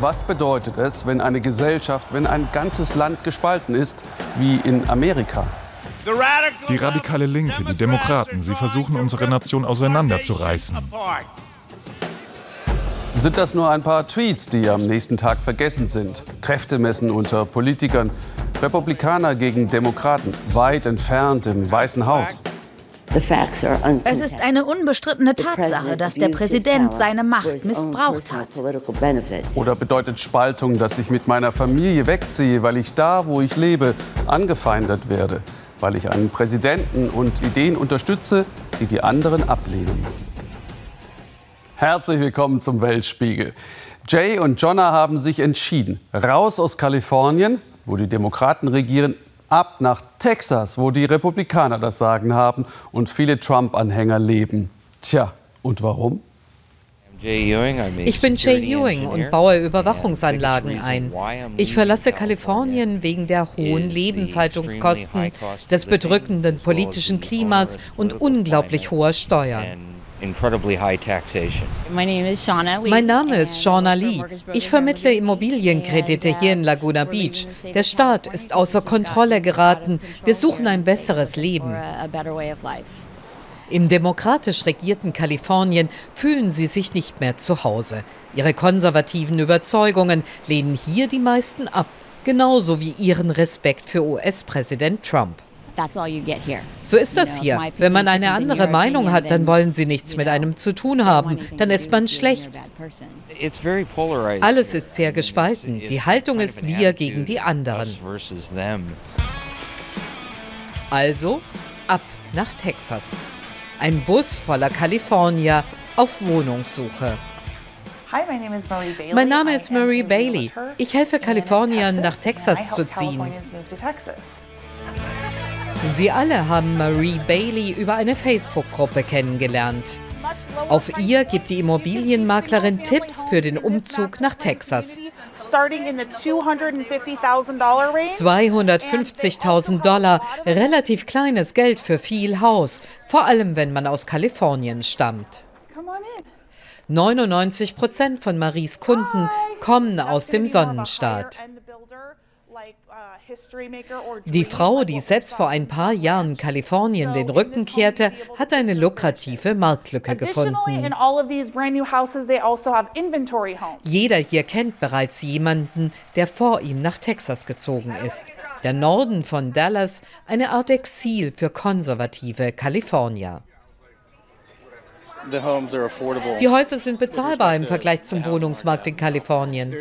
Was bedeutet es, wenn eine Gesellschaft, wenn ein ganzes Land gespalten ist, wie in Amerika? Die radikale Linke, die Demokraten, sie versuchen unsere Nation auseinanderzureißen. Sind das nur ein paar Tweets, die am nächsten Tag vergessen sind? Kräftemessen unter Politikern, Republikaner gegen Demokraten, weit entfernt im Weißen Haus. Es ist eine unbestrittene Tatsache, dass der Präsident seine Macht missbraucht hat. Oder bedeutet Spaltung, dass ich mit meiner Familie wegziehe, weil ich da, wo ich lebe, angefeindet werde, weil ich einen Präsidenten und Ideen unterstütze, die die anderen ablehnen? Herzlich willkommen zum Weltspiegel. Jay und Jonna haben sich entschieden, raus aus Kalifornien, wo die Demokraten regieren, ab nach Texas, wo die Republikaner das Sagen haben und viele Trump-Anhänger leben. Tja, und warum? Ich bin Jay Ewing und baue Überwachungsanlagen ein. Ich verlasse Kalifornien wegen der hohen Lebenshaltungskosten, des bedrückenden politischen Klimas und unglaublich hoher Steuern. Mein Name ist Shauna Lee. Ich vermittle Immobilienkredite hier in Laguna Beach. Der Staat ist außer Kontrolle geraten. Wir suchen ein besseres Leben. Im demokratisch regierten Kalifornien fühlen sie sich nicht mehr zu Hause. Ihre konservativen Überzeugungen lehnen hier die meisten ab, genauso wie ihren Respekt für US-Präsident Trump. So ist das hier. Wenn man eine andere Meinung hat, dann wollen sie nichts mit einem zu tun haben. Dann ist man schlecht. Alles ist sehr gespalten. Die Haltung ist wir gegen die anderen. Also ab nach Texas. Ein Bus voller Kalifornier auf Wohnungssuche. Mein Name ist Marie Bailey. Ich helfe Kaliforniern nach Texas zu ziehen. Sie alle haben Marie Bailey über eine Facebook-Gruppe kennengelernt. Auf ihr gibt die Immobilienmaklerin Tipps für den Umzug nach Texas. 250.000 Dollar, relativ kleines Geld für viel Haus, vor allem wenn man aus Kalifornien stammt. 99 Prozent von Maries Kunden kommen aus dem Sonnenstaat. Die Frau, die selbst vor ein paar Jahren Kalifornien den Rücken kehrte, hat eine lukrative Marktlücke gefunden. Also Jeder hier kennt bereits jemanden, der vor ihm nach Texas gezogen ist. Der Norden von Dallas, eine Art Exil für konservative Kalifornier. Die Häuser sind bezahlbar im Vergleich zum Wohnungsmarkt in Kalifornien.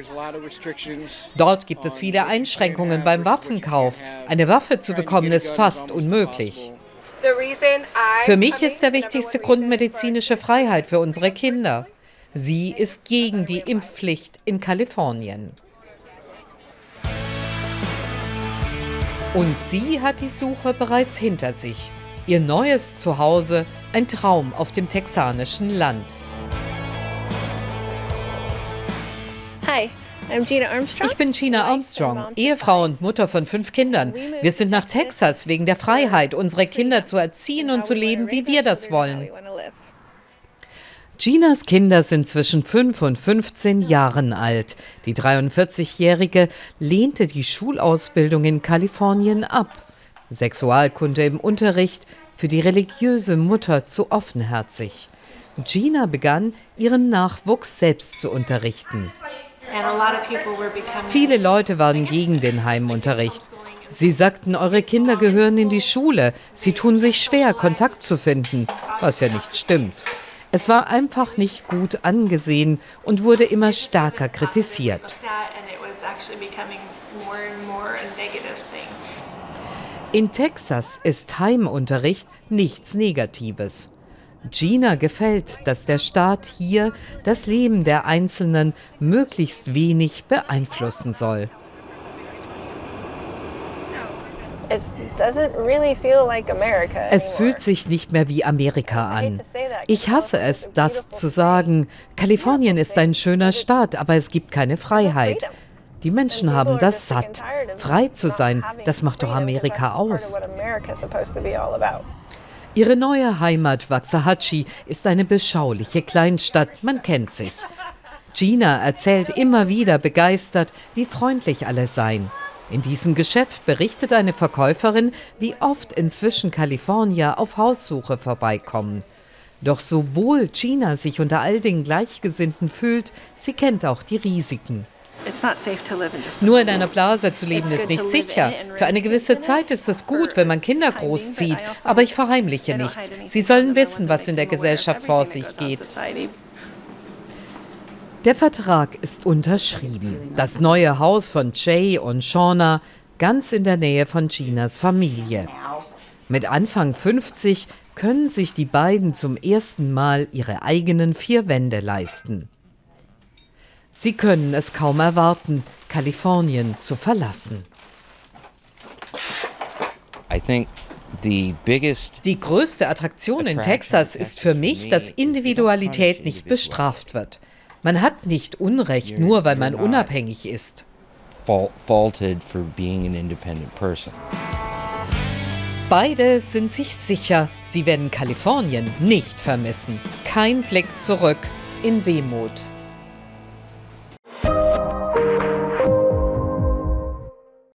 Dort gibt es viele Einschränkungen beim Waffenkauf. Eine Waffe zu bekommen ist fast unmöglich. Für mich ist der wichtigste Grund medizinische Freiheit für unsere Kinder. Sie ist gegen die Impfpflicht in Kalifornien. Und sie hat die Suche bereits hinter sich. Ihr neues Zuhause, ein Traum auf dem texanischen Land. Hi. Ich bin Gina Armstrong, Ehefrau und Mutter von fünf Kindern. Wir sind nach Texas wegen der Freiheit, unsere Kinder zu erziehen und zu leben, wie wir das wollen. Ginas Kinder sind zwischen 5 und 15 Jahren alt. Die 43-Jährige lehnte die Schulausbildung in Kalifornien ab. Sexualkunde im Unterricht, für die religiöse Mutter zu offenherzig. Gina begann, ihren Nachwuchs selbst zu unterrichten. Viele Leute waren gegen den Heimunterricht. Sie sagten, eure Kinder gehören in die Schule. Sie tun sich schwer, Kontakt zu finden, was ja nicht stimmt. Es war einfach nicht gut angesehen und wurde immer stärker kritisiert. In Texas ist Heimunterricht nichts Negatives. Gina gefällt, dass der Staat hier das Leben der Einzelnen möglichst wenig beeinflussen soll. Es fühlt sich nicht mehr wie Amerika an. Ich hasse es, das zu sagen. Kalifornien ist ein schöner Staat, aber es gibt keine Freiheit. Die Menschen haben das satt. Frei zu sein, das macht doch Amerika aus. Ihre neue Heimat Waxahachie ist eine beschauliche Kleinstadt, man kennt sich. Gina erzählt immer wieder begeistert, wie freundlich alle seien. In diesem Geschäft berichtet eine Verkäuferin, wie oft inzwischen Kalifornier auf Haussuche vorbeikommen. Doch sowohl Gina sich unter all den Gleichgesinnten fühlt, sie kennt auch die Risiken. Nur in einer Blase zu leben ist nicht sicher. Für eine gewisse Zeit ist es gut, wenn man Kinder großzieht, also aber ich verheimliche nichts. Sie sollen wissen, was in der Gesellschaft vor sich geht. Der Vertrag ist unterschrieben. Das neue Haus von Jay und Shauna ganz in der Nähe von Ginas Familie. Mit Anfang 50 können sich die beiden zum ersten Mal ihre eigenen vier Wände leisten. Sie können es kaum erwarten, Kalifornien zu verlassen. Die größte Attraktion in Texas ist für mich, dass Individualität nicht bestraft wird. Man hat nicht Unrecht, nur weil man unabhängig ist. Beide sind sich sicher, sie werden Kalifornien nicht vermissen. Kein Blick zurück in Wehmut.